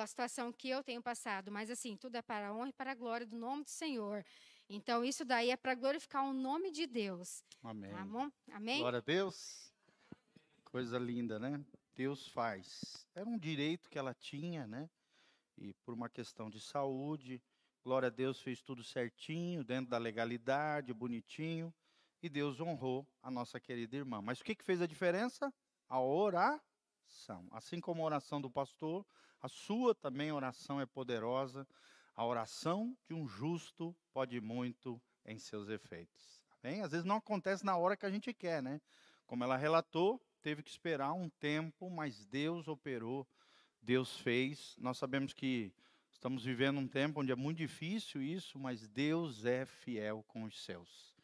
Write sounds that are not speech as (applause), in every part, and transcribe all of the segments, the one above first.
pela situação que eu tenho passado, mas assim, tudo é para a honra e para a glória do nome do Senhor. Então, isso daí é para glorificar o nome de Deus. Amém. Tá bom? Amém? Glória a Deus. Coisa linda, né? Deus faz. Era um direito que ela tinha, né? E por uma questão de saúde, glória a Deus fez tudo certinho, dentro da legalidade, bonitinho, e Deus honrou a nossa querida irmã. Mas o que, que fez a diferença? A oração. Assim como a oração do pastor, a sua também oração é poderosa. A oração de um justo pode muito em seus efeitos. Às vezes não acontece na hora que a gente quer, né? Como ela relatou, teve que esperar um tempo, mas Deus operou, Deus fez. Nós sabemos que estamos vivendo um tempo onde é muito difícil isso, mas Deus é fiel com os seus.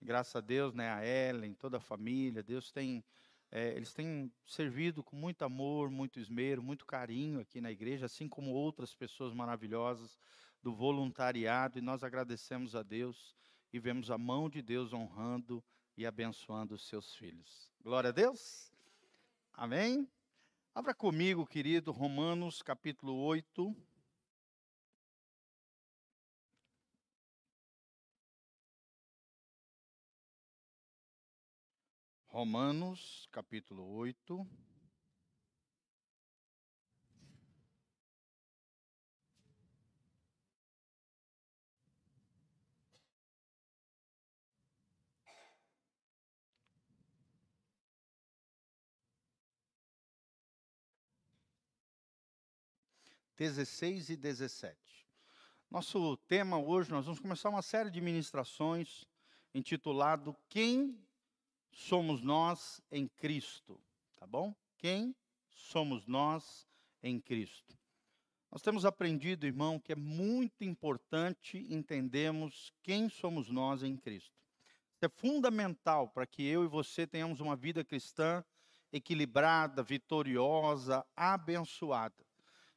Graças a Deus, né, a Ellen, toda a família, Deus tem, é, eles têm servido com muito amor, muito esmero, muito carinho aqui na igreja, assim como outras pessoas maravilhosas do voluntariado, e nós agradecemos a Deus e vemos a mão de Deus honrando e abençoando os seus filhos. Glória a Deus. Amém? Abra comigo, querido, Romanos capítulo 8. Romanos capítulo 8. Dezesseis e dezessete. Nosso tema hoje, nós vamos começar uma série de ministrações intitulado Quem somos nós em Cristo, tá bom? Quem somos nós em Cristo? Nós temos aprendido, irmão, que é muito importante entendermos quem somos nós em Cristo. Isso é fundamental para que eu e você tenhamos uma vida cristã equilibrada, vitoriosa, abençoada.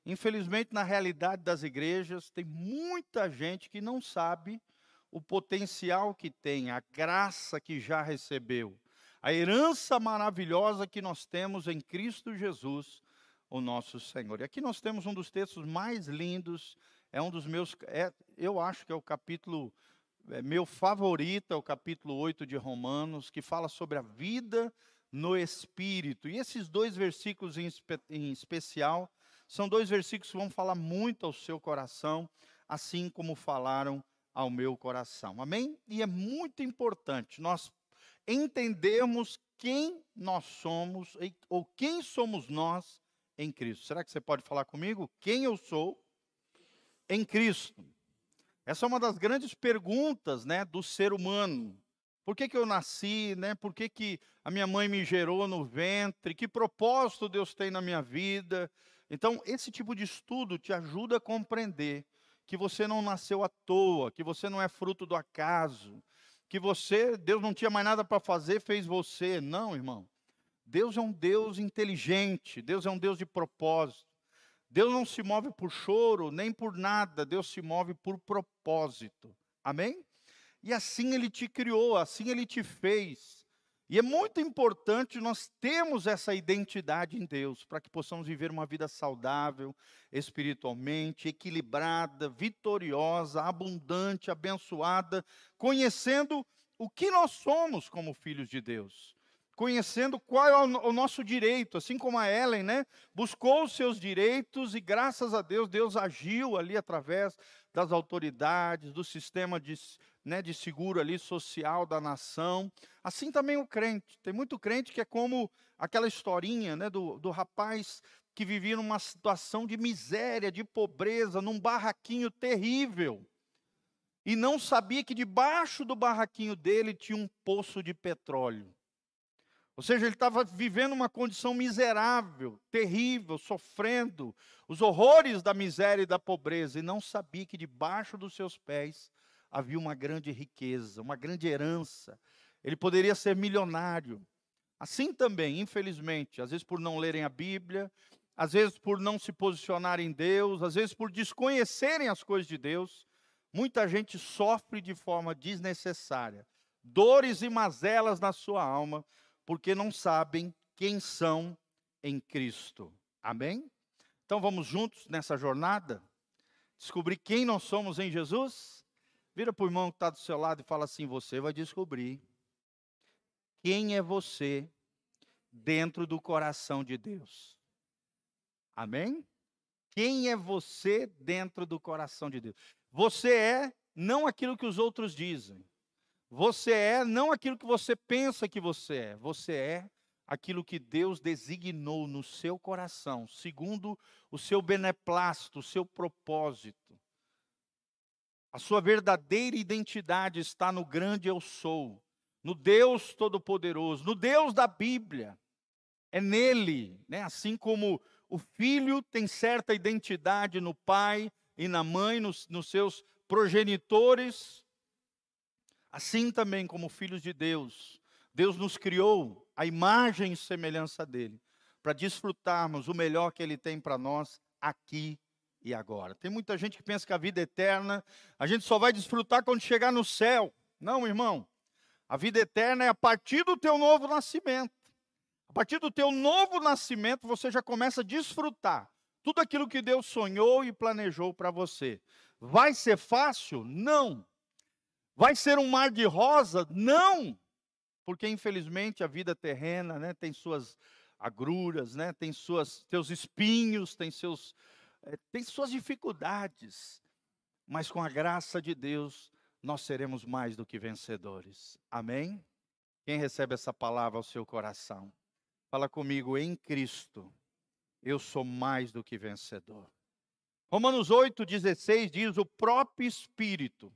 Infelizmente, na realidade das igrejas, tem muita gente que não sabe o potencial que tem, a graça que já recebeu, a herança maravilhosa que nós temos em Cristo Jesus, o nosso Senhor. E aqui nós temos um dos textos mais lindos, é um dos meus, é, eu acho que é o capítulo é, meu favorito, é o capítulo 8 de Romanos, que fala sobre a vida no Espírito. E esses dois versículos em, em especial são dois versículos que vão falar muito ao seu coração, assim como falaram ao meu coração. Amém? E é muito importante nós entendermos quem nós somos ou quem somos nós em Cristo. Será que você pode falar comigo? Quem eu sou em Cristo? Essa é uma das grandes perguntas, né, do ser humano. Por que, que eu nasci, né? Por que, que a minha mãe me gerou no ventre? Que propósito Deus tem na minha vida? Então, esse tipo de estudo te ajuda a compreender que você não nasceu à toa, que você não é fruto do acaso, que você, Deus não tinha mais nada para fazer, fez você. Não, irmão. Deus é um Deus inteligente, Deus é um Deus de propósito. Deus não se move por choro, nem por nada, Deus se move por propósito. Amém? E assim ele te criou, assim ele te fez. E é muito importante nós termos essa identidade em Deus, para que possamos viver uma vida saudável, espiritualmente, equilibrada, vitoriosa, abundante, abençoada, conhecendo o que nós somos como filhos de Deus. Conhecendo qual é o nosso direito, assim como a Ellen, né? Buscou os seus direitos e graças a Deus, Deus agiu ali através das autoridades, do sistema de, né, de seguro ali social da nação. Assim também o crente. Tem muito crente que é como aquela historinha né, do, do rapaz que vivia numa situação de miséria, de pobreza, num barraquinho terrível. E não sabia que debaixo do barraquinho dele tinha um poço de petróleo. Ou seja, ele estava vivendo uma condição miserável, terrível, sofrendo os horrores da miséria e da pobreza, e não sabia que debaixo dos seus pés havia uma grande riqueza, uma grande herança. Ele poderia ser milionário. Assim também, infelizmente, às vezes por não lerem a Bíblia, às vezes por não se posicionarem em Deus, às vezes por desconhecerem as coisas de Deus, muita gente sofre de forma desnecessária, dores e mazelas na sua alma, porque não sabem quem são em Cristo. Amém? Então vamos juntos nessa jornada? Descobrir quem nós somos em Jesus? Vira para o irmão que está do seu lado e fala assim: Você vai descobrir quem é você dentro do coração de Deus. Amém? Quem é você dentro do coração de Deus? Você é não aquilo que os outros dizem. Você é não aquilo que você pensa que você é. Você é aquilo que Deus designou no seu coração, segundo o seu beneplácito, o seu propósito. A sua verdadeira identidade está no grande eu sou, no Deus Todo-Poderoso, no Deus da Bíblia. É nele, né? assim como o filho tem certa identidade no pai e na mãe, nos, nos seus progenitores, assim também como filhos de Deus, Deus nos criou a imagem e semelhança dele, para desfrutarmos o melhor que ele tem para nós aqui e agora. Tem muita gente que pensa que a vida é eterna, a gente só vai desfrutar quando chegar no céu. Não, irmão. A vida eterna é a partir do teu novo nascimento. A partir do teu novo nascimento, você já começa a desfrutar tudo aquilo que Deus sonhou e planejou para você. Vai ser fácil? Não. Vai ser um mar de rosa? Não. Porque infelizmente a vida terrena, né, tem suas agruras, né, tem suas seus espinhos, tem seus é, tem suas dificuldades. Mas com a graça de Deus, nós seremos mais do que vencedores. Amém? Quem recebe essa palavra ao seu coração? Fala comigo, em Cristo, eu sou mais do que vencedor. Romanos 8,16 diz: o próprio Espírito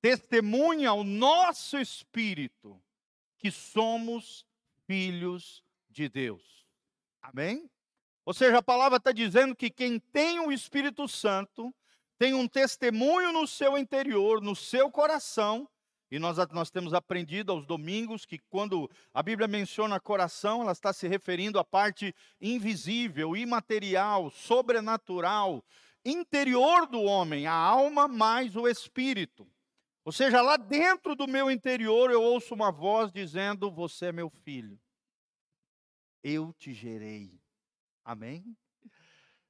testemunha ao nosso espírito que somos filhos de Deus. Amém? Ou seja, a palavra está dizendo que quem tem o Espírito Santo tem um testemunho no seu interior, no seu coração, e nós, nós temos aprendido aos domingos que quando a Bíblia menciona coração, ela está se referindo à parte invisível, imaterial, sobrenatural, interior do homem, a alma mais o espírito. Ou seja, lá dentro do meu interior eu ouço uma voz dizendo: Você é meu filho, eu te gerei. Amém?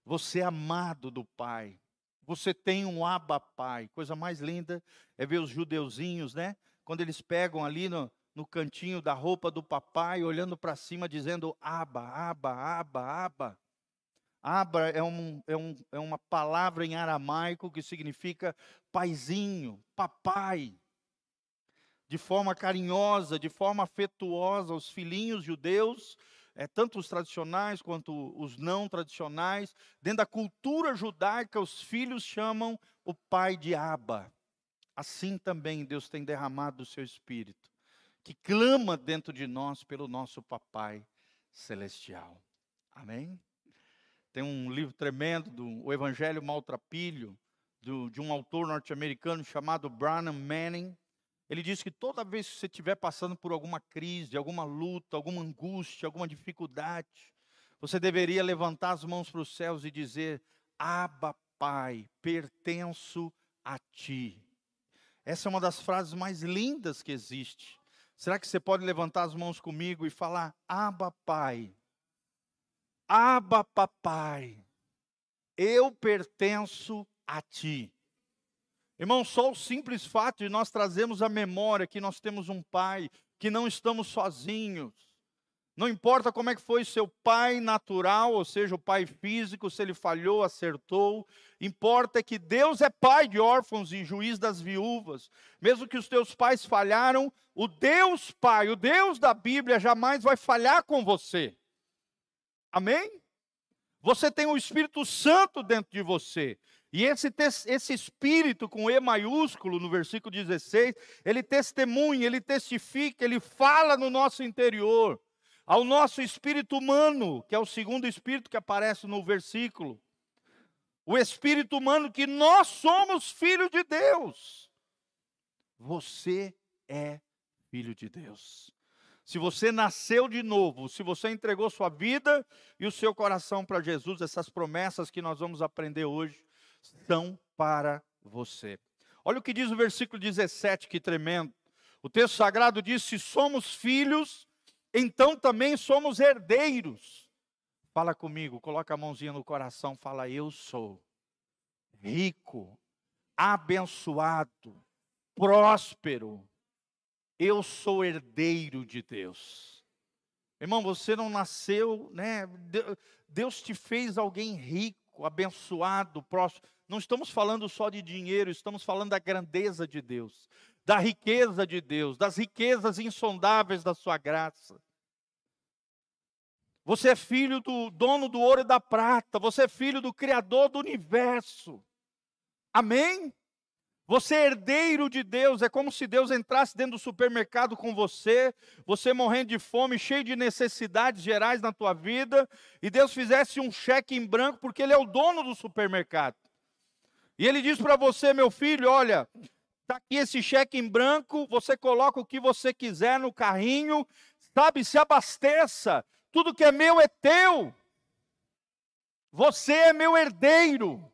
Você é amado do Pai. Você tem um Abba Pai. Coisa mais linda é ver os judeuzinhos, né? Quando eles pegam ali no, no cantinho da roupa do papai, olhando para cima, dizendo Abba, Abba, Abba, Abba. Abba é, um, é, um, é uma palavra em aramaico que significa paizinho, papai. De forma carinhosa, de forma afetuosa, os filhinhos judeus é, tanto os tradicionais quanto os não tradicionais, dentro da cultura judaica, os filhos chamam o pai de Abba. Assim também Deus tem derramado o seu espírito, que clama dentro de nós pelo nosso papai celestial. Amém? Tem um livro tremendo do o Evangelho Maltrapilho, do, de um autor norte-americano chamado Branham Manning. Ele diz que toda vez que você estiver passando por alguma crise, alguma luta, alguma angústia, alguma dificuldade, você deveria levantar as mãos para os céus e dizer: Abba, Pai, pertenço a Ti. Essa é uma das frases mais lindas que existe. Será que você pode levantar as mãos comigo e falar: Abba, Pai, Abba, Papai, eu pertenço a Ti. Irmão, só o simples fato de nós trazermos a memória que nós temos um pai, que não estamos sozinhos. Não importa como é que foi seu pai natural, ou seja, o pai físico, se ele falhou, acertou. Importa é que Deus é pai de órfãos e juiz das viúvas. Mesmo que os teus pais falharam, o Deus Pai, o Deus da Bíblia jamais vai falhar com você. Amém? Você tem o Espírito Santo dentro de você. E esse, esse espírito com E maiúsculo, no versículo 16, ele testemunha, ele testifica, ele fala no nosso interior, ao nosso espírito humano, que é o segundo espírito que aparece no versículo. O espírito humano que nós somos filhos de Deus. Você é filho de Deus. Se você nasceu de novo, se você entregou sua vida e o seu coração para Jesus, essas promessas que nós vamos aprender hoje, são para você. Olha o que diz o versículo 17, que tremendo. O texto sagrado diz: Se somos filhos, então também somos herdeiros, Fala comigo, coloca a mãozinha no coração, fala: Eu sou rico, abençoado, próspero. Eu sou herdeiro de Deus. Irmão, você não nasceu, né? Deus te fez alguém rico, abençoado, próspero. Não estamos falando só de dinheiro, estamos falando da grandeza de Deus, da riqueza de Deus, das riquezas insondáveis da sua graça. Você é filho do dono do ouro e da prata. Você é filho do Criador do universo. Amém? Você é herdeiro de Deus. É como se Deus entrasse dentro do supermercado com você, você morrendo de fome, cheio de necessidades gerais na tua vida, e Deus fizesse um cheque em branco, porque Ele é o dono do supermercado. E Ele diz para você, meu filho: olha, está aqui esse cheque em branco, você coloca o que você quiser no carrinho, sabe, se abasteça tudo que é meu é teu. Você é meu herdeiro.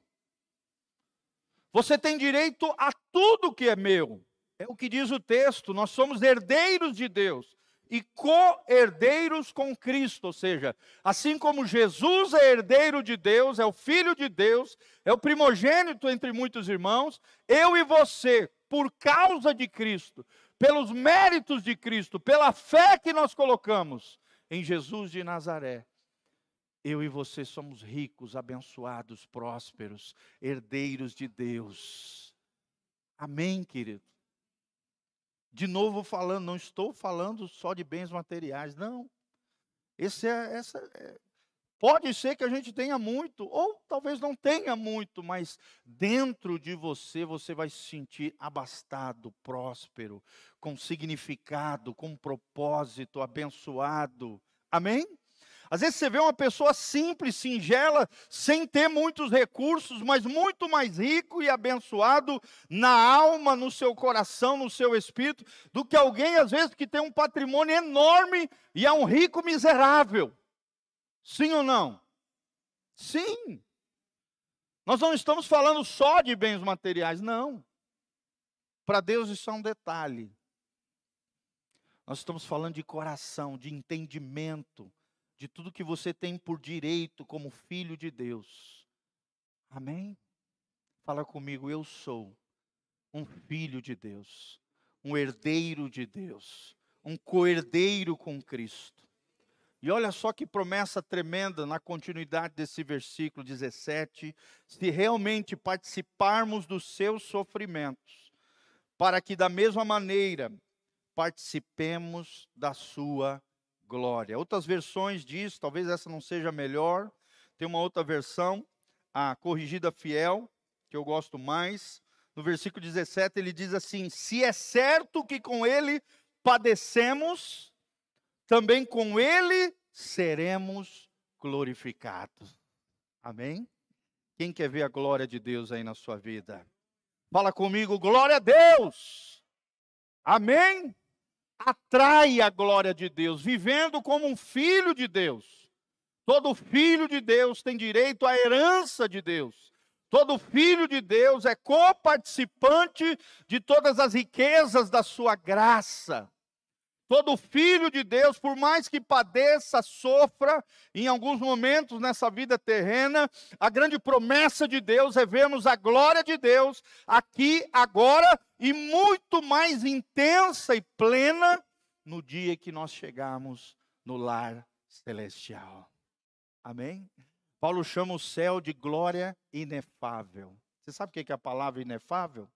Você tem direito a tudo que é meu. É o que diz o texto. Nós somos herdeiros de Deus e co-herdeiros com Cristo, ou seja, assim como Jesus é herdeiro de Deus, é o filho de Deus, é o primogênito entre muitos irmãos, eu e você, por causa de Cristo, pelos méritos de Cristo, pela fé que nós colocamos, em Jesus de Nazaré. Eu e você somos ricos, abençoados, prósperos, herdeiros de Deus. Amém, querido? De novo falando, não estou falando só de bens materiais, não. Esse é, essa é, Pode ser que a gente tenha muito, ou talvez não tenha muito, mas dentro de você você vai se sentir abastado, próspero, com significado, com propósito, abençoado. Amém? Às vezes você vê uma pessoa simples, singela, sem ter muitos recursos, mas muito mais rico e abençoado na alma, no seu coração, no seu espírito, do que alguém, às vezes, que tem um patrimônio enorme e é um rico miserável. Sim ou não? Sim. Nós não estamos falando só de bens materiais, não. Para Deus isso é um detalhe. Nós estamos falando de coração, de entendimento, de tudo que você tem por direito como filho de Deus. Amém? Fala comigo, eu sou um filho de Deus, um herdeiro de Deus, um coerdeiro com Cristo. E olha só que promessa tremenda na continuidade desse versículo 17: se realmente participarmos dos seus sofrimentos, para que da mesma maneira participemos da sua glória. Outras versões diz, talvez essa não seja melhor, tem uma outra versão, a corrigida fiel, que eu gosto mais. No versículo 17 ele diz assim: Se é certo que com ele padecemos, também com ele seremos glorificados. Amém? Quem quer ver a glória de Deus aí na sua vida? Fala comigo, glória a Deus. Amém? Atrai a glória de Deus, vivendo como um filho de Deus. Todo filho de Deus tem direito à herança de Deus. Todo filho de Deus é coparticipante de todas as riquezas da sua graça. Todo filho de Deus, por mais que padeça, sofra, em alguns momentos nessa vida terrena, a grande promessa de Deus é vermos a glória de Deus aqui, agora, e muito mais intensa e plena no dia que nós chegarmos no lar celestial. Amém? Paulo chama o céu de glória inefável. Você sabe o que é a palavra inefável?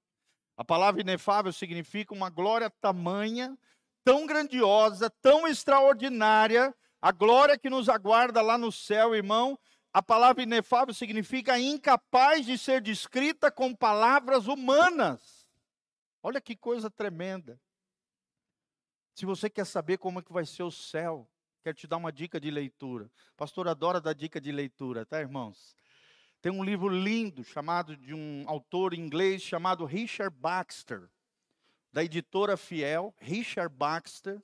A palavra inefável significa uma glória tamanha tão grandiosa, tão extraordinária, a glória que nos aguarda lá no céu, irmão. A palavra inefável significa incapaz de ser descrita com palavras humanas. Olha que coisa tremenda. Se você quer saber como é que vai ser o céu, quero te dar uma dica de leitura. Pastor adora dar dica de leitura, tá, irmãos? Tem um livro lindo chamado de um autor inglês chamado Richard Baxter da editora Fiel, Richard Baxter.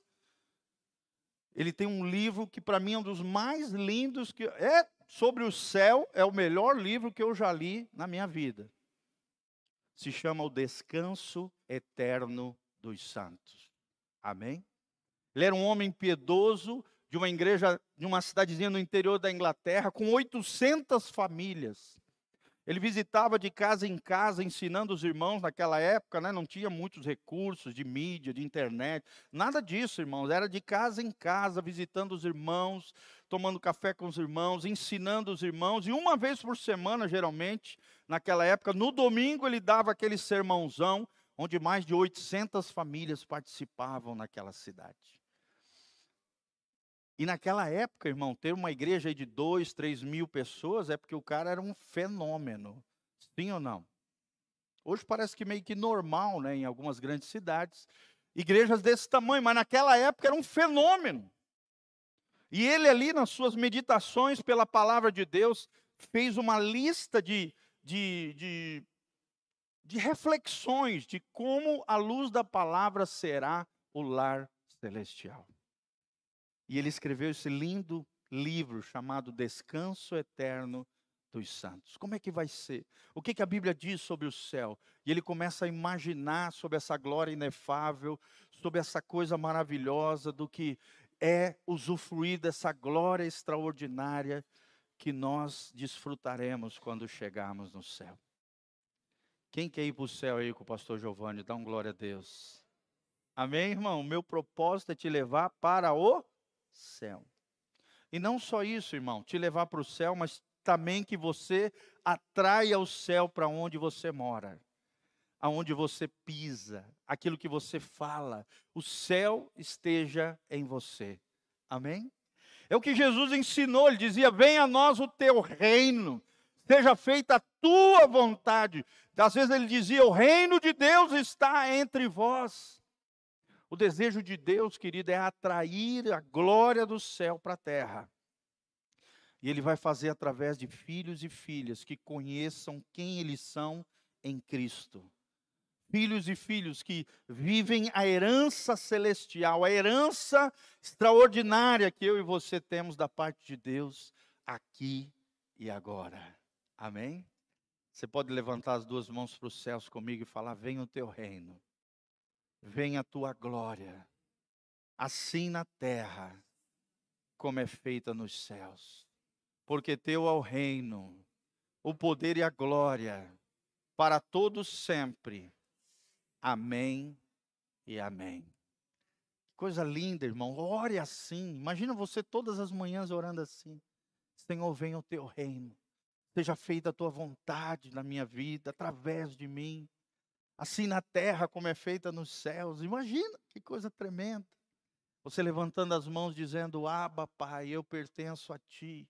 Ele tem um livro que para mim é um dos mais lindos que é sobre o céu, é o melhor livro que eu já li na minha vida. Se chama O Descanso Eterno dos Santos. Amém? Ele era um homem piedoso, de uma igreja, de uma cidadezinha no interior da Inglaterra, com 800 famílias. Ele visitava de casa em casa, ensinando os irmãos naquela época, né? não tinha muitos recursos de mídia, de internet, nada disso, irmãos. Era de casa em casa, visitando os irmãos, tomando café com os irmãos, ensinando os irmãos. E uma vez por semana, geralmente, naquela época, no domingo, ele dava aquele sermãozão, onde mais de 800 famílias participavam naquela cidade. E naquela época, irmão, ter uma igreja de dois, três mil pessoas é porque o cara era um fenômeno. Sim ou não? Hoje parece que meio que normal, né, em algumas grandes cidades, igrejas desse tamanho, mas naquela época era um fenômeno. E ele ali nas suas meditações pela palavra de Deus fez uma lista de, de, de, de reflexões de como a luz da palavra será o lar celestial. E ele escreveu esse lindo livro chamado Descanso Eterno dos Santos. Como é que vai ser? O que, que a Bíblia diz sobre o céu? E ele começa a imaginar sobre essa glória inefável, sobre essa coisa maravilhosa do que é usufruir dessa glória extraordinária que nós desfrutaremos quando chegarmos no céu. Quem quer ir para o céu aí com o pastor Giovanni? Dá um glória a Deus. Amém, irmão? Meu propósito é te levar para o céu. E não só isso, irmão, te levar para o céu, mas também que você atraia o céu para onde você mora, aonde você pisa, aquilo que você fala, o céu esteja em você. Amém? É o que Jesus ensinou, ele dizia: Venha a nós o teu reino, seja feita a tua vontade. Às vezes ele dizia: O reino de Deus está entre vós. O desejo de Deus, querido, é atrair a glória do céu para a terra. E Ele vai fazer através de filhos e filhas que conheçam quem eles são em Cristo. Filhos e filhos que vivem a herança celestial, a herança extraordinária que eu e você temos da parte de Deus aqui e agora. Amém? Você pode levantar as duas mãos para os céus comigo e falar: Venha o teu reino venha a tua glória, assim na terra, como é feita nos céus. Porque teu é o reino, o poder e a glória, para todos sempre. Amém e amém. Coisa linda, irmão. Ore assim. Imagina você todas as manhãs orando assim. Senhor, venha o teu reino. Seja feita a tua vontade na minha vida, através de mim assim na terra como é feita nos céus. Imagina que coisa tremenda. Você levantando as mãos dizendo: Abba, Pai, eu pertenço a Ti.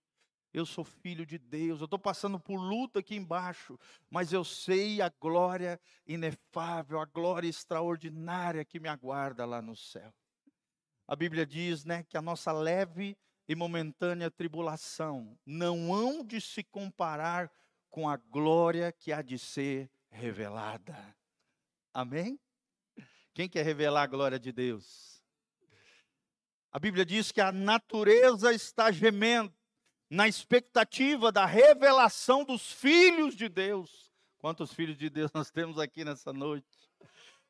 Eu sou filho de Deus. Eu estou passando por luta aqui embaixo, mas eu sei a glória inefável, a glória extraordinária que me aguarda lá no céu. A Bíblia diz, né, que a nossa leve e momentânea tribulação não hão de se comparar com a glória que há de ser revelada. Amém? Quem quer revelar a glória de Deus? A Bíblia diz que a natureza está gemendo na expectativa da revelação dos filhos de Deus. Quantos filhos de Deus (laughs) nós temos aqui nessa noite?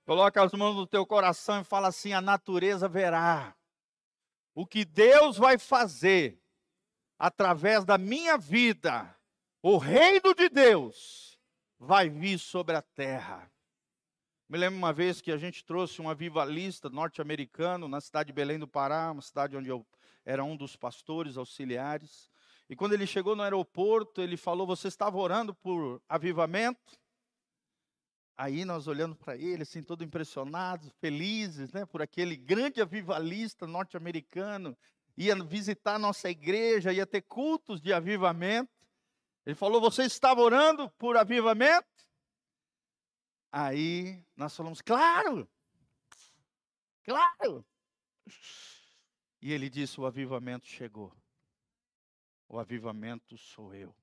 Coloca as mãos no teu coração e fala assim: a natureza verá o que Deus vai fazer através da minha vida. O reino de Deus vai vir sobre a terra. Me lembro uma vez que a gente trouxe um avivalista norte-americano na cidade de Belém do Pará, uma cidade onde eu era um dos pastores auxiliares. E quando ele chegou no aeroporto, ele falou: Você estava orando por avivamento? Aí nós olhando para ele, assim, todo impressionados, felizes, né, por aquele grande avivalista norte-americano, ia visitar nossa igreja, ia ter cultos de avivamento. Ele falou: Você estava orando por avivamento? Aí nós falamos, claro, claro. E ele disse: o avivamento chegou. O avivamento sou eu.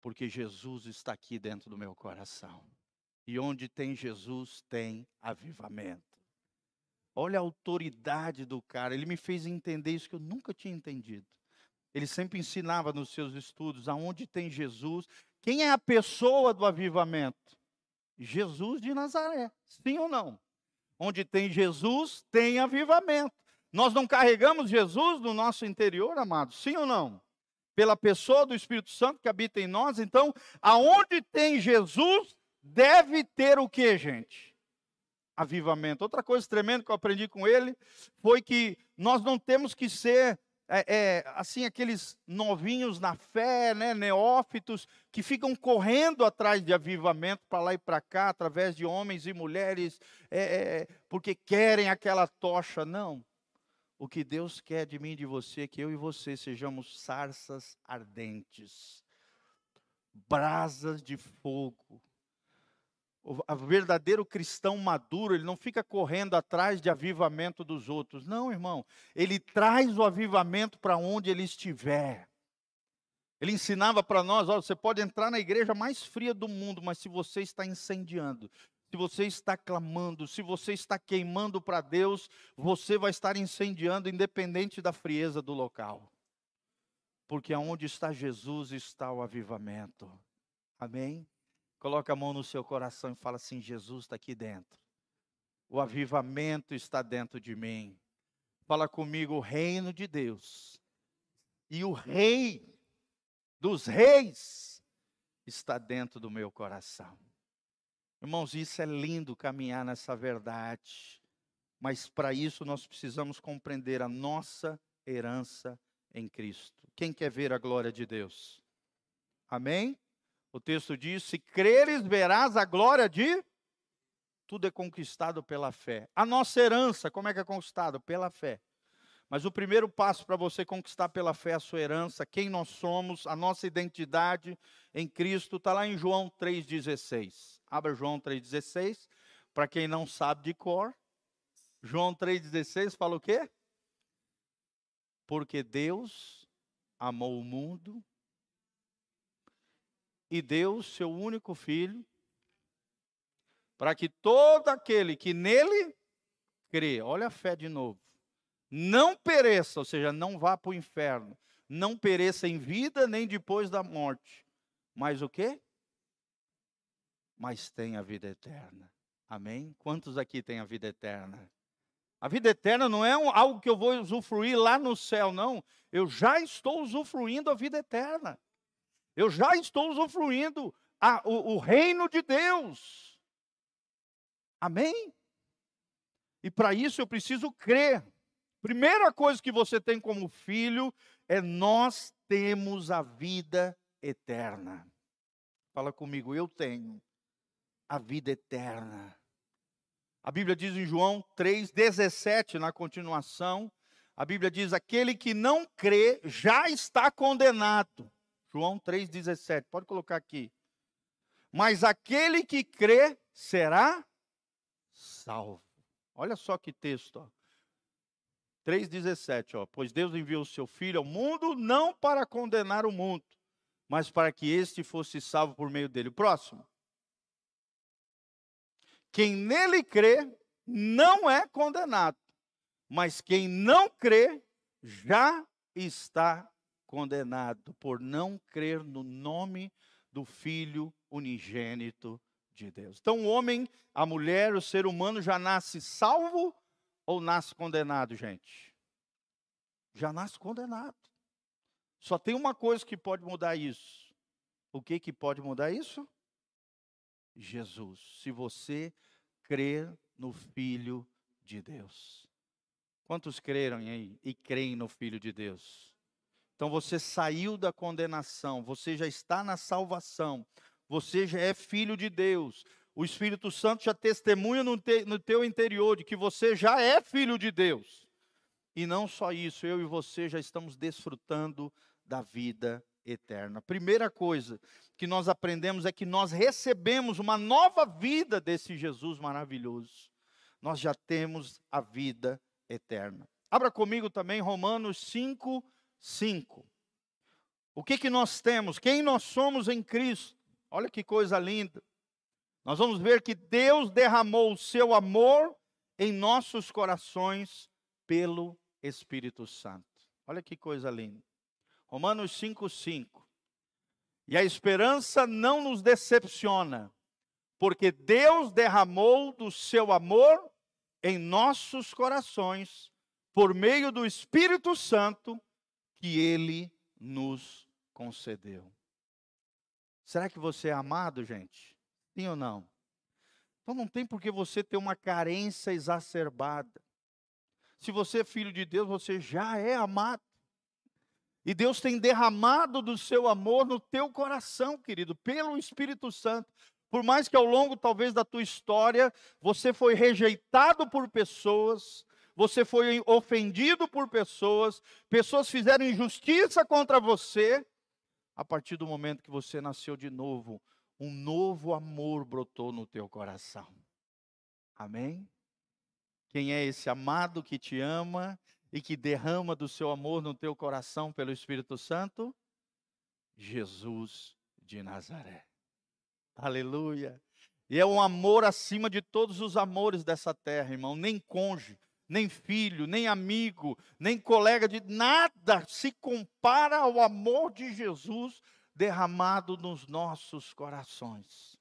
Porque Jesus está aqui dentro do meu coração. E onde tem Jesus, tem avivamento. Olha a autoridade do cara. Ele me fez entender isso que eu nunca tinha entendido. Ele sempre ensinava nos seus estudos aonde tem Jesus. Quem é a pessoa do avivamento? Jesus de Nazaré. Sim ou não? Onde tem Jesus, tem avivamento. Nós não carregamos Jesus no nosso interior, amados? Sim ou não? Pela pessoa do Espírito Santo que habita em nós. Então, aonde tem Jesus, deve ter o que, gente? Avivamento. Outra coisa tremenda que eu aprendi com ele foi que nós não temos que ser é, é, assim, aqueles novinhos na fé, né, neófitos, que ficam correndo atrás de avivamento para lá e para cá, através de homens e mulheres, é, é, porque querem aquela tocha. Não. O que Deus quer de mim e de você é que eu e você sejamos sarças ardentes, brasas de fogo, o verdadeiro cristão maduro, ele não fica correndo atrás de avivamento dos outros. Não, irmão. Ele traz o avivamento para onde ele estiver. Ele ensinava para nós: olha, você pode entrar na igreja mais fria do mundo, mas se você está incendiando, se você está clamando, se você está queimando para Deus, você vai estar incendiando, independente da frieza do local. Porque aonde está Jesus está o avivamento. Amém? Coloca a mão no seu coração e fala assim: Jesus está aqui dentro. O avivamento está dentro de mim. Fala comigo, o reino de Deus. E o rei dos reis está dentro do meu coração. Irmãos, isso é lindo caminhar nessa verdade. Mas para isso nós precisamos compreender a nossa herança em Cristo. Quem quer ver a glória de Deus? Amém? O texto diz: Se creres, verás a glória de. Tudo é conquistado pela fé. A nossa herança, como é que é conquistado? Pela fé. Mas o primeiro passo para você conquistar pela fé a sua herança, quem nós somos, a nossa identidade em Cristo, está lá em João 3,16. Abra João 3,16. Para quem não sabe de cor, João 3,16 fala o quê? Porque Deus amou o mundo e deu seu único filho, para que todo aquele que nele crê, olha a fé de novo, não pereça, ou seja, não vá para o inferno, não pereça em vida nem depois da morte, mas o quê? Mas tem a vida eterna. Amém? Quantos aqui têm a vida eterna? A vida eterna não é um, algo que eu vou usufruir lá no céu, não. Eu já estou usufruindo a vida eterna. Eu já estou usufruindo a, o, o reino de Deus. Amém? E para isso eu preciso crer. Primeira coisa que você tem como filho é nós temos a vida eterna. Fala comigo, eu tenho a vida eterna. A Bíblia diz em João 3,17, na continuação, a Bíblia diz: aquele que não crê já está condenado. João 3,17. Pode colocar aqui. Mas aquele que crê será salvo. Olha só que texto. 3,17. Pois Deus enviou o seu Filho ao mundo não para condenar o mundo, mas para que este fosse salvo por meio dele. Próximo. Quem nele crê não é condenado, mas quem não crê já está condenado por não crer no nome do Filho unigênito de Deus. Então, o homem, a mulher, o ser humano já nasce salvo ou nasce condenado, gente? Já nasce condenado. Só tem uma coisa que pode mudar isso. O que que pode mudar isso? Jesus. Se você crer no Filho de Deus. Quantos creram aí e creem no Filho de Deus? Então você saiu da condenação, você já está na salvação, você já é filho de Deus. O Espírito Santo já testemunha no, te, no teu interior de que você já é filho de Deus. E não só isso, eu e você já estamos desfrutando da vida eterna. Primeira coisa que nós aprendemos é que nós recebemos uma nova vida desse Jesus maravilhoso. Nós já temos a vida eterna. Abra comigo também Romanos 5, 5. O que, que nós temos? Quem nós somos em Cristo? Olha que coisa linda. Nós vamos ver que Deus derramou o seu amor em nossos corações pelo Espírito Santo. Olha que coisa linda. Romanos 5,5. E a esperança não nos decepciona, porque Deus derramou do seu amor em nossos corações por meio do Espírito Santo que ele nos concedeu. Será que você é amado, gente? Sim ou não? Então não tem por que você ter uma carência exacerbada. Se você é filho de Deus, você já é amado. E Deus tem derramado do seu amor no teu coração, querido, pelo Espírito Santo. Por mais que ao longo, talvez, da tua história, você foi rejeitado por pessoas, você foi ofendido por pessoas, pessoas fizeram injustiça contra você, a partir do momento que você nasceu de novo, um novo amor brotou no teu coração. Amém? Quem é esse amado que te ama e que derrama do seu amor no teu coração pelo Espírito Santo? Jesus de Nazaré. Aleluia. E é um amor acima de todos os amores dessa terra, irmão. Nem cônjuge, nem filho, nem amigo, nem colega de nada se compara ao amor de Jesus derramado nos nossos corações.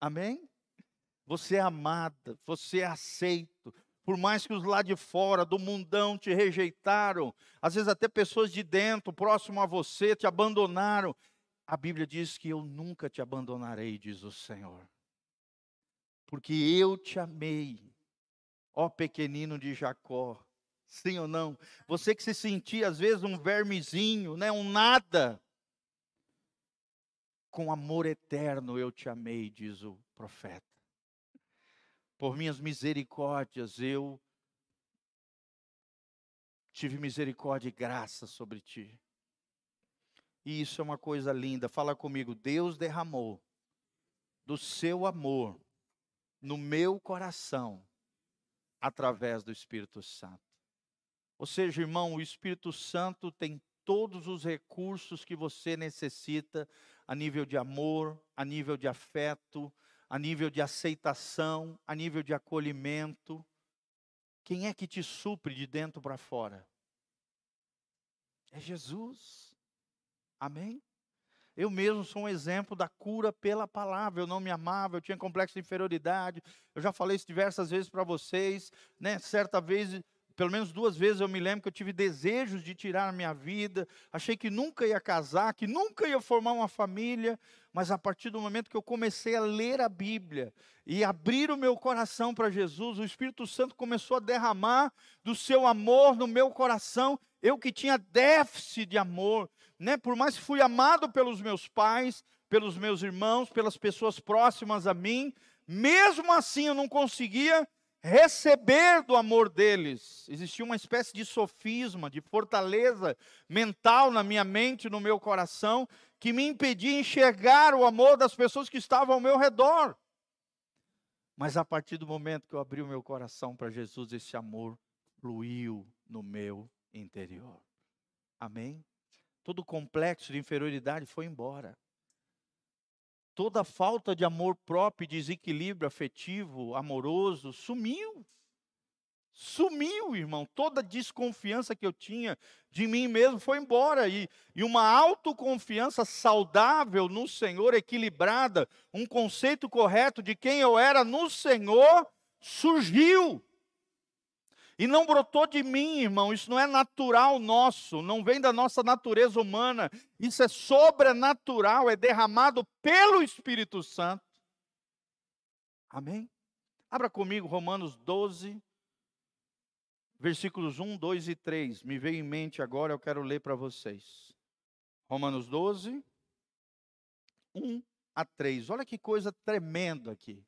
Amém? Você é amada, você é aceito. Por mais que os lá de fora, do mundão, te rejeitaram, às vezes até pessoas de dentro, próximo a você, te abandonaram. A Bíblia diz que eu nunca te abandonarei, diz o Senhor. Porque eu te amei ó pequenino de Jacó. Sim ou não? Você que se sentia às vezes um vermezinho, né, um nada. Com amor eterno eu te amei, diz o profeta. Por minhas misericórdias eu tive misericórdia e graça sobre ti. E isso é uma coisa linda. Fala comigo. Deus derramou do seu amor no meu coração através do Espírito Santo. Ou seja, irmão, o Espírito Santo tem todos os recursos que você necessita a nível de amor, a nível de afeto, a nível de aceitação, a nível de acolhimento. Quem é que te supre de dentro para fora? É Jesus. Amém? Eu mesmo sou um exemplo da cura pela palavra. Eu não me amava, eu tinha complexo de inferioridade. Eu já falei isso diversas vezes para vocês, né? Certa vez, pelo menos duas vezes eu me lembro que eu tive desejos de tirar a minha vida. Achei que nunca ia casar, que nunca ia formar uma família, mas a partir do momento que eu comecei a ler a Bíblia e abrir o meu coração para Jesus, o Espírito Santo começou a derramar do seu amor no meu coração. Eu que tinha déficit de amor, né? Por mais que fui amado pelos meus pais, pelos meus irmãos, pelas pessoas próximas a mim, mesmo assim eu não conseguia receber do amor deles. Existia uma espécie de sofisma, de fortaleza mental na minha mente, no meu coração, que me impedia enxergar o amor das pessoas que estavam ao meu redor. Mas a partir do momento que eu abri o meu coração para Jesus, esse amor fluiu no meu interior. Amém? Todo complexo de inferioridade foi embora. Toda falta de amor próprio, desequilíbrio afetivo, amoroso, sumiu. Sumiu, irmão. Toda desconfiança que eu tinha de mim mesmo foi embora. E, e uma autoconfiança saudável no Senhor, equilibrada, um conceito correto de quem eu era no Senhor, surgiu. E não brotou de mim, irmão, isso não é natural nosso, não vem da nossa natureza humana, isso é sobrenatural, é derramado pelo Espírito Santo. Amém? Abra comigo Romanos 12, versículos 1, 2 e 3. Me veio em mente agora, eu quero ler para vocês. Romanos 12, 1 a 3. Olha que coisa tremenda aqui.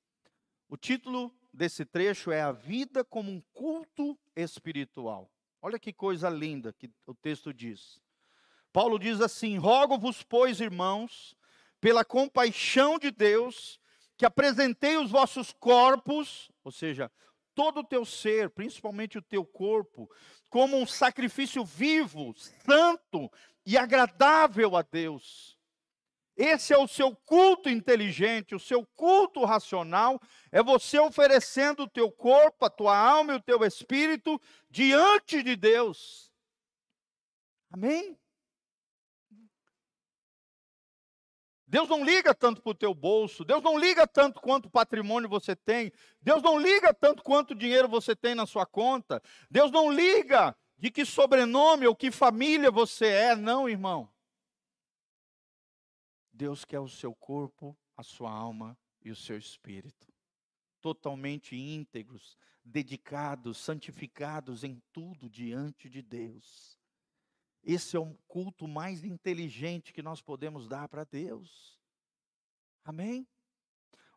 O título desse trecho é A Vida como um Culto Espiritual. Olha que coisa linda que o texto diz. Paulo diz assim: Rogo-vos, pois, irmãos, pela compaixão de Deus, que apresentei os vossos corpos, ou seja, todo o teu ser, principalmente o teu corpo, como um sacrifício vivo, santo e agradável a Deus. Esse é o seu culto inteligente, o seu culto racional, é você oferecendo o teu corpo, a tua alma e o teu espírito diante de Deus. Amém? Deus não liga tanto para o teu bolso, Deus não liga tanto quanto patrimônio você tem, Deus não liga tanto quanto dinheiro você tem na sua conta, Deus não liga de que sobrenome ou que família você é, não, irmão. Deus quer o seu corpo, a sua alma e o seu espírito, totalmente íntegros, dedicados, santificados em tudo diante de Deus. Esse é o culto mais inteligente que nós podemos dar para Deus. Amém?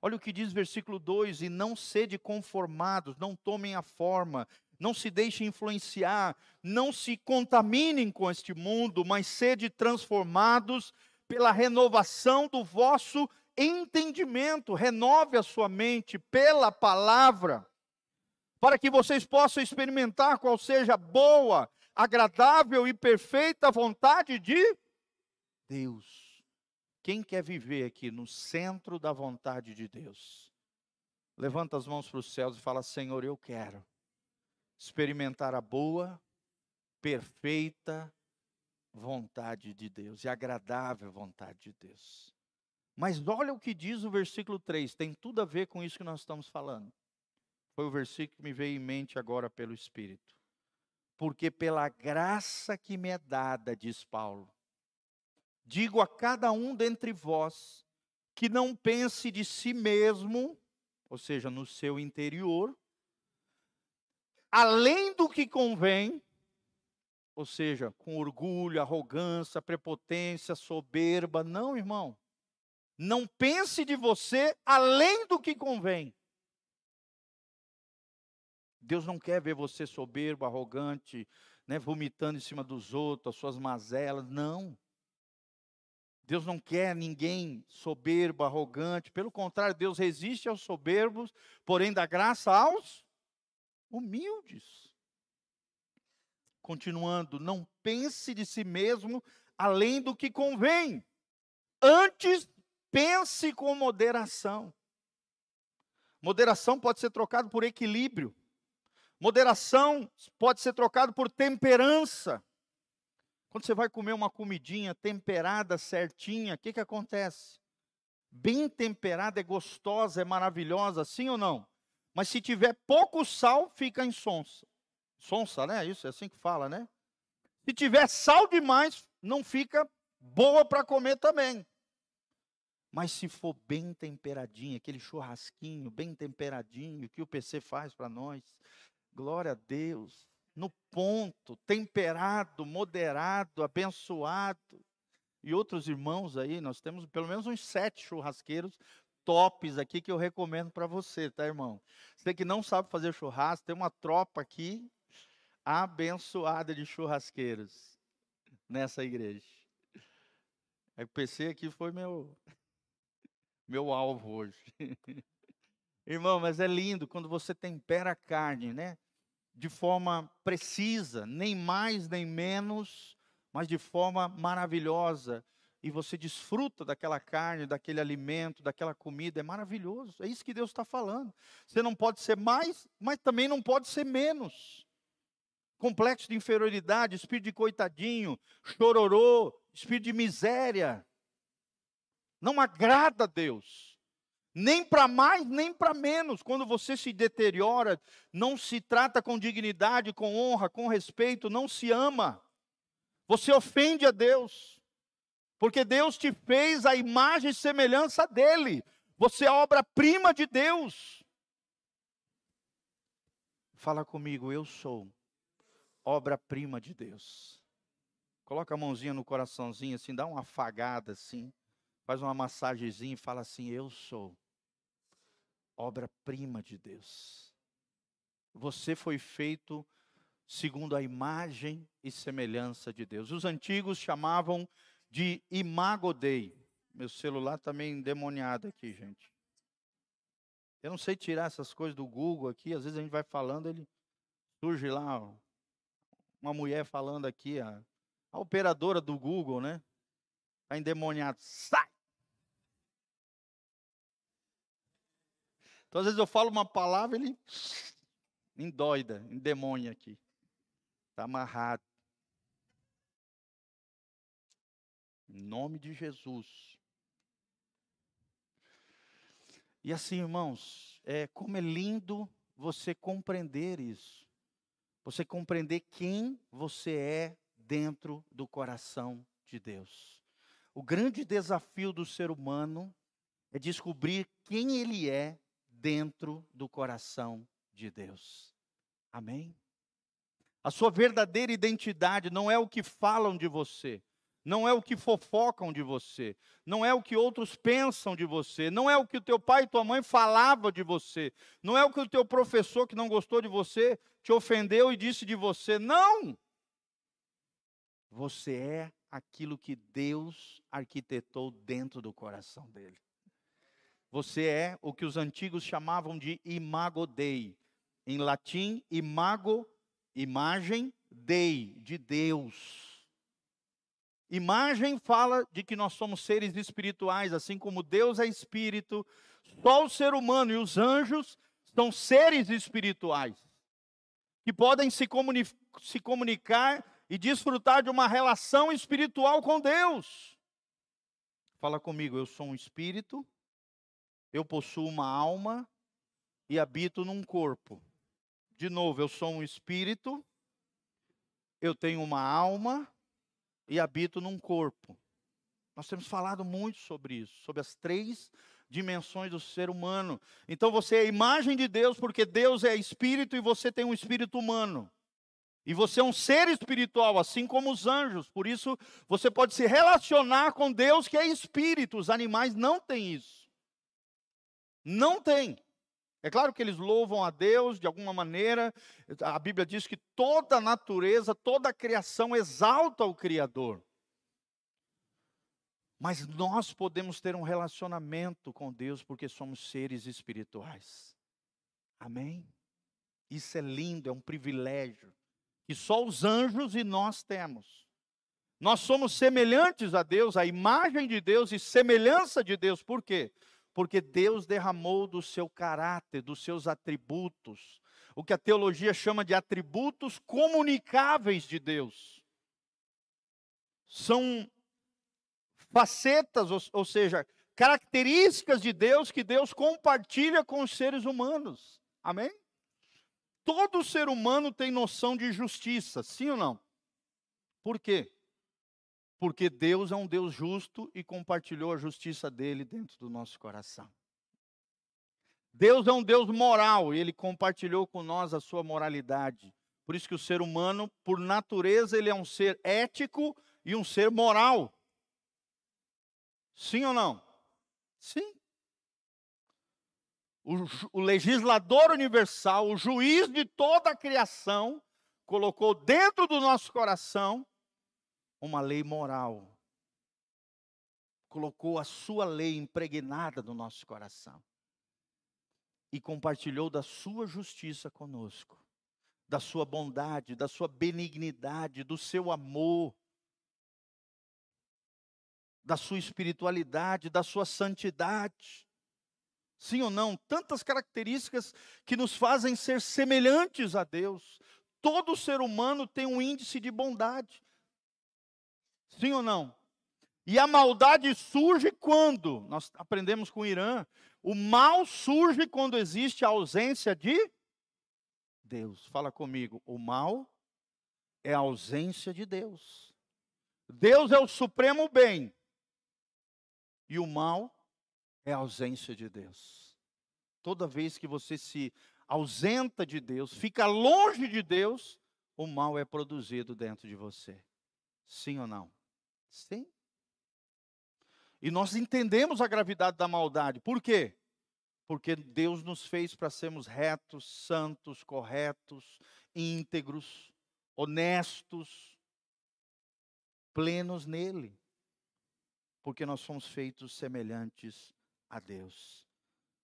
Olha o que diz versículo 2: E não sede conformados, não tomem a forma, não se deixem influenciar, não se contaminem com este mundo, mas sede transformados pela renovação do vosso entendimento. Renove a sua mente pela palavra, para que vocês possam experimentar qual seja boa, agradável e perfeita vontade de Deus. Quem quer viver aqui no centro da vontade de Deus? Levanta as mãos para os céus e fala: Senhor, eu quero experimentar a boa, perfeita vontade de Deus e agradável vontade de Deus. Mas olha o que diz o versículo 3, tem tudo a ver com isso que nós estamos falando. Foi o versículo que me veio em mente agora pelo Espírito porque pela graça que me é dada, diz Paulo, digo a cada um dentre vós que não pense de si mesmo, ou seja, no seu interior, além do que convém, ou seja, com orgulho, arrogância, prepotência, soberba, não, irmão. Não pense de você além do que convém. Deus não quer ver você soberbo, arrogante, né, vomitando em cima dos outros, as suas mazelas. Não. Deus não quer ninguém soberbo, arrogante. Pelo contrário, Deus resiste aos soberbos, porém dá graça aos humildes. Continuando, não pense de si mesmo além do que convém. Antes, pense com moderação. Moderação pode ser trocado por equilíbrio. Moderação pode ser trocado por temperança. Quando você vai comer uma comidinha temperada, certinha, o que, que acontece? Bem temperada é gostosa, é maravilhosa, sim ou não? Mas se tiver pouco sal, fica insonsa. Sonsa, né? Isso é assim que fala, né? Se tiver sal demais, não fica boa para comer também. Mas se for bem temperadinho, aquele churrasquinho bem temperadinho que o PC faz para nós, Glória a Deus. No ponto, temperado, moderado, abençoado. E outros irmãos aí, nós temos pelo menos uns sete churrasqueiros tops aqui que eu recomendo para você, tá, irmão? Você que não sabe fazer churrasco, tem uma tropa aqui abençoada de churrasqueiros nessa igreja. É o PC aqui foi meu meu alvo hoje. (laughs) Irmão, mas é lindo quando você tempera a carne, né? de forma precisa, nem mais nem menos, mas de forma maravilhosa. E você desfruta daquela carne, daquele alimento, daquela comida, é maravilhoso. É isso que Deus está falando. Você não pode ser mais, mas também não pode ser menos. Complexo de inferioridade, espírito de coitadinho, chororô, espírito de miséria. Não agrada a Deus nem para mais, nem para menos. Quando você se deteriora, não se trata com dignidade, com honra, com respeito, não se ama. Você ofende a Deus. Porque Deus te fez a imagem e semelhança dele. Você é obra-prima de Deus. Fala comigo, eu sou obra-prima de Deus. Coloca a mãozinha no coraçãozinho assim, dá uma afagada assim, faz uma massagenzinha e fala assim: Eu sou obra-prima de Deus. Você foi feito segundo a imagem e semelhança de Deus. Os antigos chamavam de imago Dei. Meu celular também tá endemoniado aqui, gente. Eu não sei tirar essas coisas do Google aqui, às vezes a gente vai falando, ele surge lá uma mulher falando aqui, a, a operadora do Google, né? Está endemoniado. Sai! Então, às vezes eu falo uma palavra, ele endoida, endemônia aqui. Está amarrado. Em nome de Jesus. E assim, irmãos, é, como é lindo você compreender isso. Você compreender quem você é dentro do coração de Deus. O grande desafio do ser humano é descobrir quem ele é dentro do coração de Deus. Amém? A sua verdadeira identidade não é o que falam de você, não é o que fofocam de você, não é o que outros pensam de você, não é o que o teu pai e tua mãe falavam de você, não é o que o teu professor que não gostou de você te ofendeu e disse de você. Não! Você é aquilo que Deus arquitetou dentro do coração dele. Você é o que os antigos chamavam de imago Dei. Em latim, imago, imagem, Dei, de Deus. Imagem fala de que nós somos seres espirituais, assim como Deus é espírito, só o ser humano e os anjos são seres espirituais, que podem se, comuni se comunicar e desfrutar de uma relação espiritual com Deus. Fala comigo, eu sou um espírito, eu possuo uma alma e habito num corpo. De novo, eu sou um espírito, eu tenho uma alma e habito num corpo. Nós temos falado muito sobre isso, sobre as três dimensões do ser humano. Então você é a imagem de Deus, porque Deus é espírito e você tem um espírito humano. E você é um ser espiritual, assim como os anjos. Por isso, você pode se relacionar com Deus, que é espírito. Os animais não têm isso. Não tem. É claro que eles louvam a Deus de alguma maneira. A Bíblia diz que toda a natureza, toda a criação exalta o Criador. Mas nós podemos ter um relacionamento com Deus porque somos seres espirituais. Amém? Isso é lindo, é um privilégio que só os anjos e nós temos. Nós somos semelhantes a Deus, a imagem de Deus e semelhança de Deus. Por quê? Porque Deus derramou do seu caráter, dos seus atributos, o que a teologia chama de atributos comunicáveis de Deus. São facetas, ou, ou seja, características de Deus que Deus compartilha com os seres humanos. Amém? Todo ser humano tem noção de justiça, sim ou não? Por quê? Porque Deus é um Deus justo e compartilhou a justiça dele dentro do nosso coração. Deus é um Deus moral e ele compartilhou com nós a sua moralidade. Por isso que o ser humano, por natureza, ele é um ser ético e um ser moral. Sim ou não? Sim. O, o legislador universal, o juiz de toda a criação, colocou dentro do nosso coração uma lei moral. Colocou a sua lei impregnada no nosso coração. E compartilhou da sua justiça conosco, da sua bondade, da sua benignidade, do seu amor, da sua espiritualidade, da sua santidade. Sim ou não? Tantas características que nos fazem ser semelhantes a Deus. Todo ser humano tem um índice de bondade. Sim ou não? E a maldade surge quando? Nós aprendemos com o Irã. O mal surge quando existe a ausência de Deus. Fala comigo. O mal é a ausência de Deus. Deus é o supremo bem. E o mal é a ausência de Deus. Toda vez que você se ausenta de Deus, fica longe de Deus, o mal é produzido dentro de você. Sim ou não? Sim. E nós entendemos a gravidade da maldade. Por quê? Porque Deus nos fez para sermos retos, santos, corretos, íntegros, honestos, plenos nele. Porque nós somos feitos semelhantes a Deus.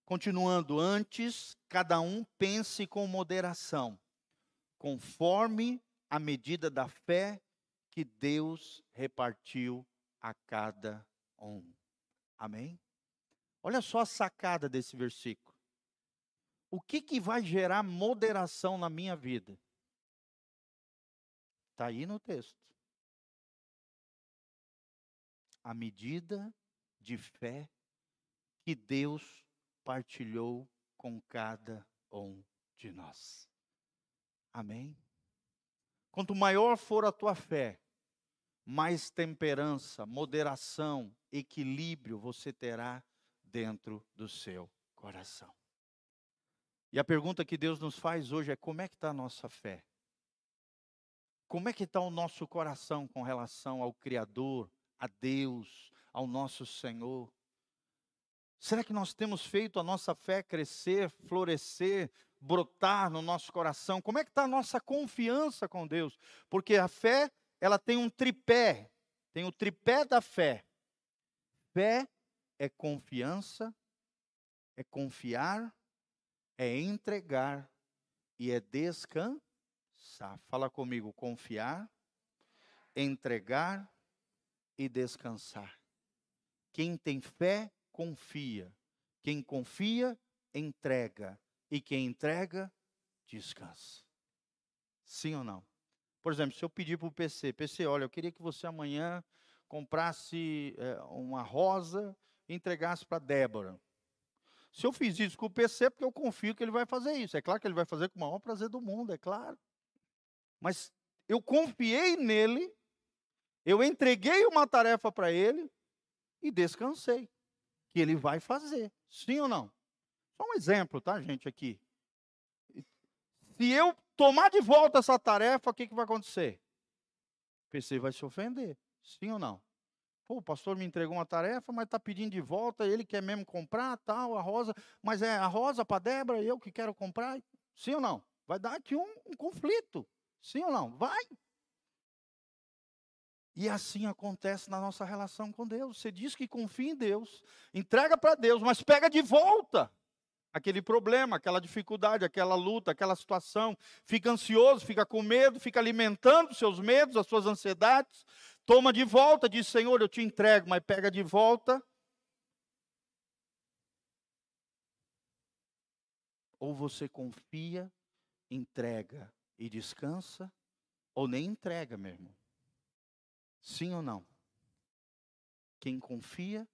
Continuando, antes, cada um pense com moderação, conforme a medida da fé que Deus repartiu a cada um. Amém? Olha só a sacada desse versículo. O que, que vai gerar moderação na minha vida? Está aí no texto. A medida de fé que Deus partilhou com cada um de nós. Amém? Quanto maior for a tua fé, mais temperança, moderação, equilíbrio você terá dentro do seu coração. E a pergunta que Deus nos faz hoje é: como é que está a nossa fé? Como é que está o nosso coração com relação ao Criador, a Deus, ao nosso Senhor? Será que nós temos feito a nossa fé crescer, florescer, brotar no nosso coração? Como é que está a nossa confiança com Deus? Porque a fé, ela tem um tripé, tem o tripé da fé. Fé é confiança, é confiar, é entregar e é descansar. Fala comigo, confiar, entregar e descansar. Quem tem fé, confia. Quem confia, entrega. E quem entrega, descansa. Sim ou não? Por exemplo, se eu pedir para o PC, PC, olha, eu queria que você amanhã comprasse é, uma rosa e entregasse para Débora. Se eu fiz isso com o PC, é porque eu confio que ele vai fazer isso. É claro que ele vai fazer com o maior prazer do mundo, é claro. Mas eu confiei nele, eu entreguei uma tarefa para ele e descansei. Que ele vai fazer. Sim ou não? Só um exemplo, tá, gente, aqui. Se eu tomar de volta essa tarefa, o que, que vai acontecer? O PC vai se ofender. Sim ou não? Pô, o pastor me entregou uma tarefa, mas está pedindo de volta, ele quer mesmo comprar, tal, a rosa, mas é a rosa para Débora, eu que quero comprar. Sim ou não? Vai dar aqui um, um conflito. Sim ou não? Vai. E assim acontece na nossa relação com Deus. Você diz que confia em Deus, entrega para Deus, mas pega de volta aquele problema, aquela dificuldade, aquela luta, aquela situação. Fica ansioso, fica com medo, fica alimentando seus medos, as suas ansiedades, Toma de volta, diz Senhor, eu te entrego, mas pega de volta. Ou você confia, entrega e descansa, ou nem entrega, meu irmão. Sim ou não? Quem confia,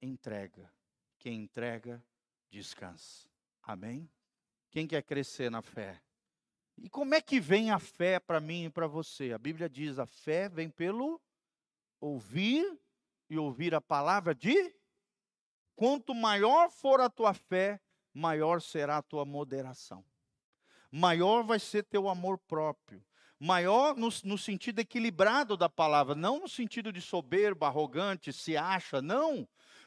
entrega. Quem entrega, descansa. Amém? Quem quer crescer na fé? E como é que vem a fé para mim e para você? A Bíblia diz: a fé vem pelo ouvir e ouvir a palavra de. Quanto maior for a tua fé, maior será a tua moderação. Maior vai ser teu amor próprio. Maior no, no sentido equilibrado da palavra, não no sentido de soberba, arrogante, se acha, não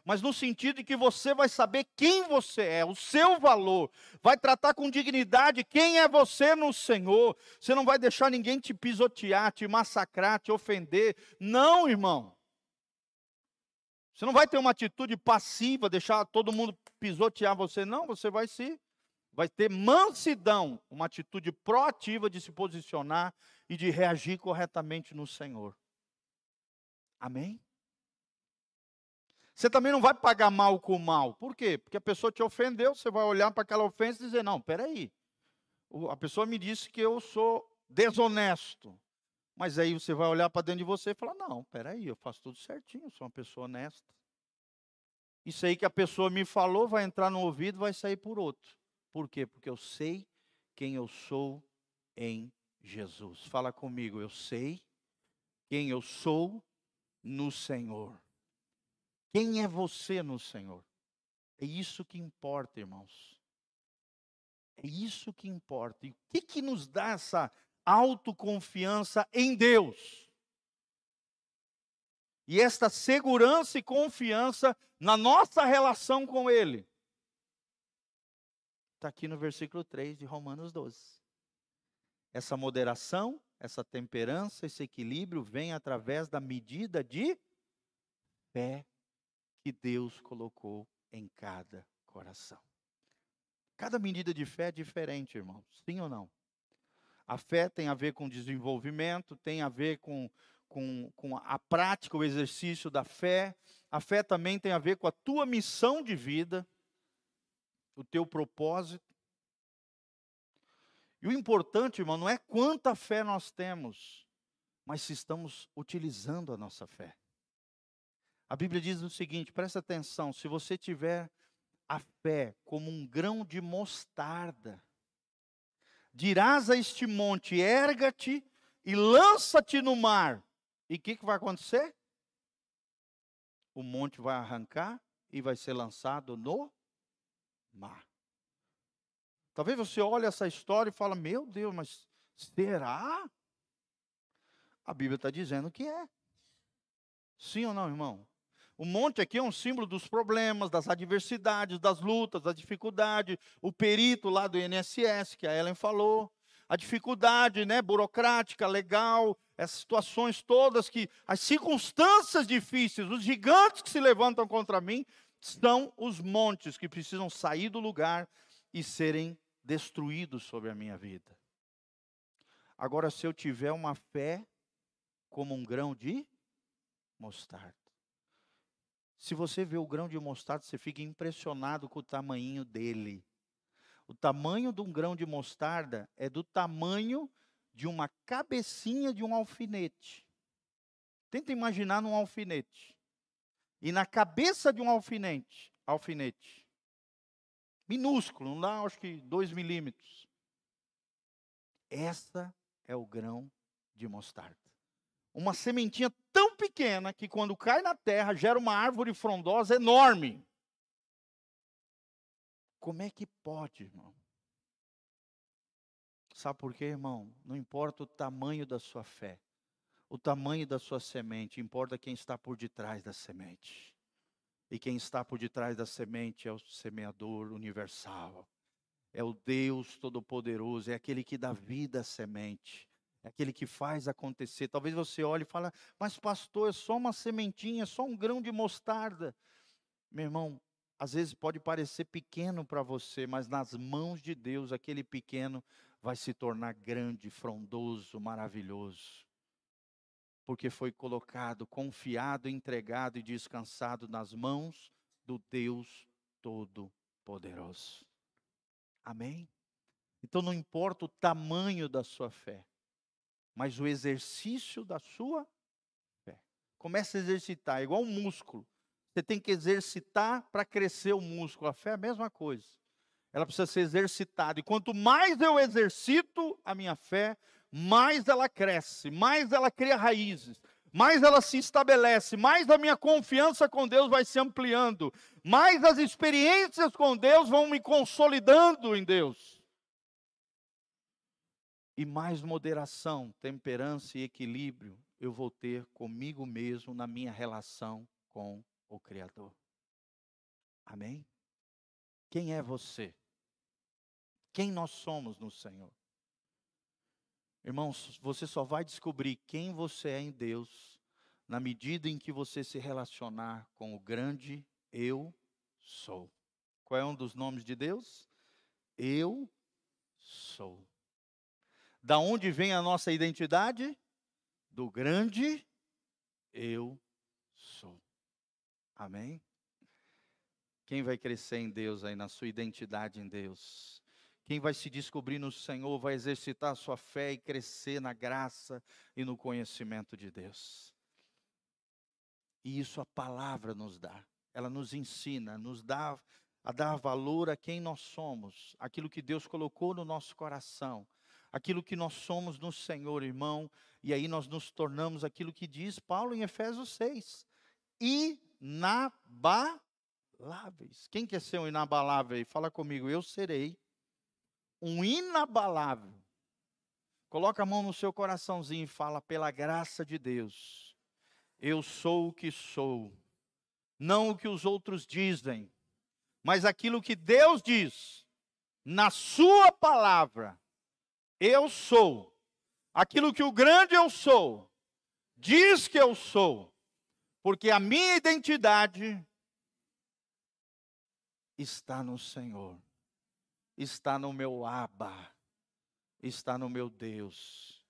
mas no sentido de que você vai saber quem você é, o seu valor, vai tratar com dignidade quem é você no Senhor. Você não vai deixar ninguém te pisotear, te massacrar, te ofender. Não, irmão. Você não vai ter uma atitude passiva, deixar todo mundo pisotear você. Não, você vai se vai ter mansidão, uma atitude proativa de se posicionar e de reagir corretamente no Senhor. Amém? Você também não vai pagar mal com mal. Por quê? Porque a pessoa te ofendeu, você vai olhar para aquela ofensa e dizer: não, peraí. A pessoa me disse que eu sou desonesto. Mas aí você vai olhar para dentro de você e falar: não, peraí, eu faço tudo certinho, sou uma pessoa honesta. Isso aí que a pessoa me falou vai entrar no ouvido vai sair por outro. Por quê? Porque eu sei quem eu sou em Jesus. Fala comigo, eu sei quem eu sou no Senhor. Quem é você no Senhor? É isso que importa, irmãos. É isso que importa. E o que, que nos dá essa autoconfiança em Deus? E esta segurança e confiança na nossa relação com Ele. Está aqui no versículo 3 de Romanos 12. Essa moderação, essa temperança, esse equilíbrio vem através da medida de fé que Deus colocou em cada coração. Cada medida de fé é diferente, irmãos. Sim ou não? A fé tem a ver com desenvolvimento, tem a ver com, com, com a prática, o exercício da fé. A fé também tem a ver com a tua missão de vida, o teu propósito. E o importante, irmão, não é quanta fé nós temos, mas se estamos utilizando a nossa fé. A Bíblia diz o seguinte, presta atenção, se você tiver a fé como um grão de mostarda. Dirás a este monte: erga-te e lança-te no mar. E o que, que vai acontecer? O monte vai arrancar e vai ser lançado no mar. Talvez você olhe essa história e fale: Meu Deus, mas será? A Bíblia está dizendo que é. Sim ou não, irmão? O monte aqui é um símbolo dos problemas, das adversidades, das lutas, das dificuldades. O perito lá do INSS, que a Ellen falou. A dificuldade né, burocrática, legal, essas situações todas que. As circunstâncias difíceis, os gigantes que se levantam contra mim, são os montes que precisam sair do lugar e serem destruídos sobre a minha vida. Agora, se eu tiver uma fé como um grão de mostarda. Se você vê o grão de mostarda, você fica impressionado com o tamanho dele. O tamanho de um grão de mostarda é do tamanho de uma cabecinha de um alfinete. Tenta imaginar num alfinete. E na cabeça de um alfinete, alfinete, minúsculo, não dá acho que dois milímetros. Essa é o grão de mostarda. Uma sementinha tão pequena que quando cai na terra gera uma árvore frondosa enorme. Como é que pode, irmão? Sabe por quê, irmão? Não importa o tamanho da sua fé, o tamanho da sua semente, importa quem está por detrás da semente. E quem está por detrás da semente é o semeador universal. É o Deus Todo-Poderoso, é aquele que dá vida à semente. É aquele que faz acontecer. Talvez você olhe e fale, mas pastor, é só uma sementinha, é só um grão de mostarda. Meu irmão, às vezes pode parecer pequeno para você, mas nas mãos de Deus, aquele pequeno vai se tornar grande, frondoso, maravilhoso. Porque foi colocado, confiado, entregado e descansado nas mãos do Deus Todo-Poderoso. Amém? Então não importa o tamanho da sua fé, mas o exercício da sua fé. Comece a exercitar, é igual um músculo. Você tem que exercitar para crescer o músculo. A fé é a mesma coisa. Ela precisa ser exercitada. E quanto mais eu exercito a minha fé, mais ela cresce, mais ela cria raízes, mais ela se estabelece, mais a minha confiança com Deus vai se ampliando, mais as experiências com Deus vão me consolidando em Deus e mais moderação, temperança e equilíbrio eu vou ter comigo mesmo na minha relação com o Criador. Amém? Quem é você? Quem nós somos no Senhor? Irmãos, você só vai descobrir quem você é em Deus na medida em que você se relacionar com o grande Eu sou. Qual é um dos nomes de Deus? Eu sou. Da onde vem a nossa identidade? Do grande eu sou. Amém? Quem vai crescer em Deus aí, na sua identidade em Deus? Quem vai se descobrir no Senhor, vai exercitar a sua fé e crescer na graça e no conhecimento de Deus. E isso a palavra nos dá. Ela nos ensina, nos dá a dar valor a quem nós somos, aquilo que Deus colocou no nosso coração aquilo que nós somos no Senhor, irmão, e aí nós nos tornamos aquilo que diz Paulo em Efésios 6: inabaláveis. Quem quer ser um inabalável aí? Fala comigo, eu serei um inabalável. Coloca a mão no seu coraçãozinho e fala: pela graça de Deus, eu sou o que sou, não o que os outros dizem, mas aquilo que Deus diz na Sua palavra eu sou aquilo que o grande eu sou diz que eu sou, porque a minha identidade está no Senhor, está no meu Abba, está no meu Deus,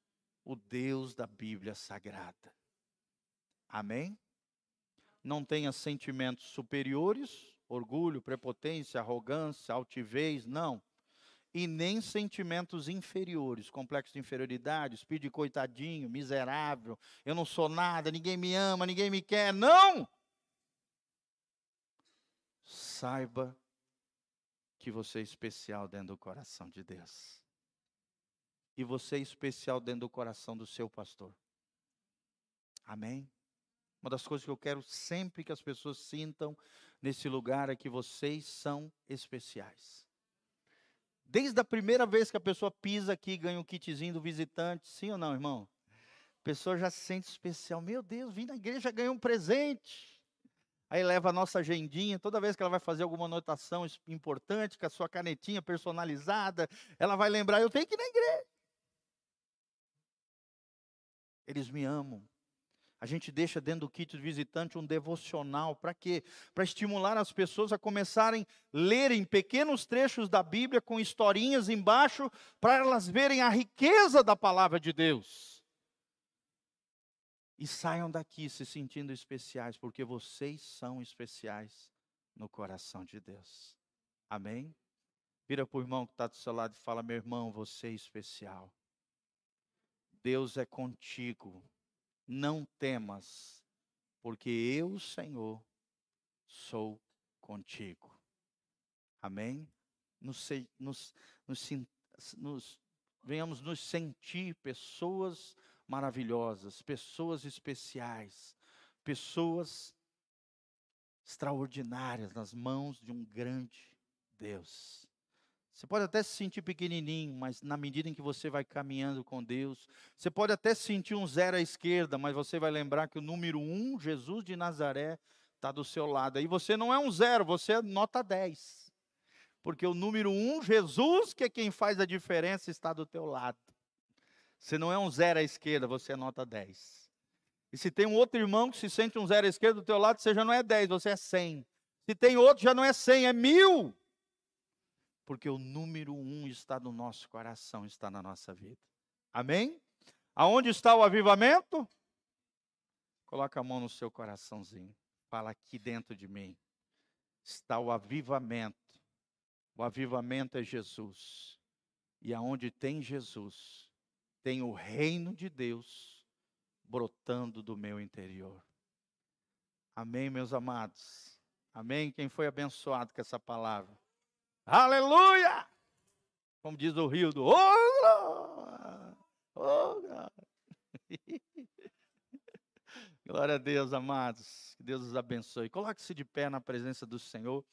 o Deus da Bíblia Sagrada. Amém? Não tenha sentimentos superiores, orgulho, prepotência, arrogância, altivez, não e nem sentimentos inferiores, complexo de inferioridade, espírito de coitadinho, miserável, eu não sou nada, ninguém me ama, ninguém me quer. Não! Saiba que você é especial dentro do coração de Deus. E você é especial dentro do coração do seu pastor. Amém? Uma das coisas que eu quero sempre que as pessoas sintam nesse lugar é que vocês são especiais. Desde a primeira vez que a pessoa pisa aqui, ganha um kitzinho do visitante, sim ou não, irmão? A pessoa já se sente especial. Meu Deus, vim na igreja, ganhei um presente. Aí leva a nossa agendinha, toda vez que ela vai fazer alguma anotação importante, com a sua canetinha personalizada, ela vai lembrar, eu tenho que ir na igreja. Eles me amam. A gente deixa dentro do kit visitante um devocional. Para quê? Para estimular as pessoas a começarem a lerem pequenos trechos da Bíblia com historinhas embaixo, para elas verem a riqueza da palavra de Deus. E saiam daqui se sentindo especiais, porque vocês são especiais no coração de Deus. Amém? Vira para o irmão que está do seu lado e fala: Meu irmão, você é especial. Deus é contigo não temas, porque eu, Senhor, sou contigo. Amém? Nos, nos, nos, nos, venhamos nos sentir pessoas maravilhosas, pessoas especiais, pessoas extraordinárias nas mãos de um grande Deus. Você pode até se sentir pequenininho, mas na medida em que você vai caminhando com Deus, você pode até sentir um zero à esquerda, mas você vai lembrar que o número um, Jesus de Nazaré, está do seu lado. Aí você não é um zero, você é nota 10. Porque o número um, Jesus, que é quem faz a diferença, está do teu lado. Você não é um zero à esquerda, você é nota 10. E se tem um outro irmão que se sente um zero à esquerda do teu lado, você já não é 10, você é 100. Se tem outro, já não é 100, é mil porque o número um está no nosso coração, está na nossa vida. Amém? Aonde está o avivamento? Coloca a mão no seu coraçãozinho. Fala aqui dentro de mim. Está o avivamento. O avivamento é Jesus. E aonde tem Jesus, tem o reino de Deus brotando do meu interior. Amém, meus amados. Amém. Quem foi abençoado com essa palavra? Aleluia! Como diz o rio do oh, (laughs) oh, Glória a Deus, amados. Que Deus os abençoe. Coloque-se de pé na presença do Senhor.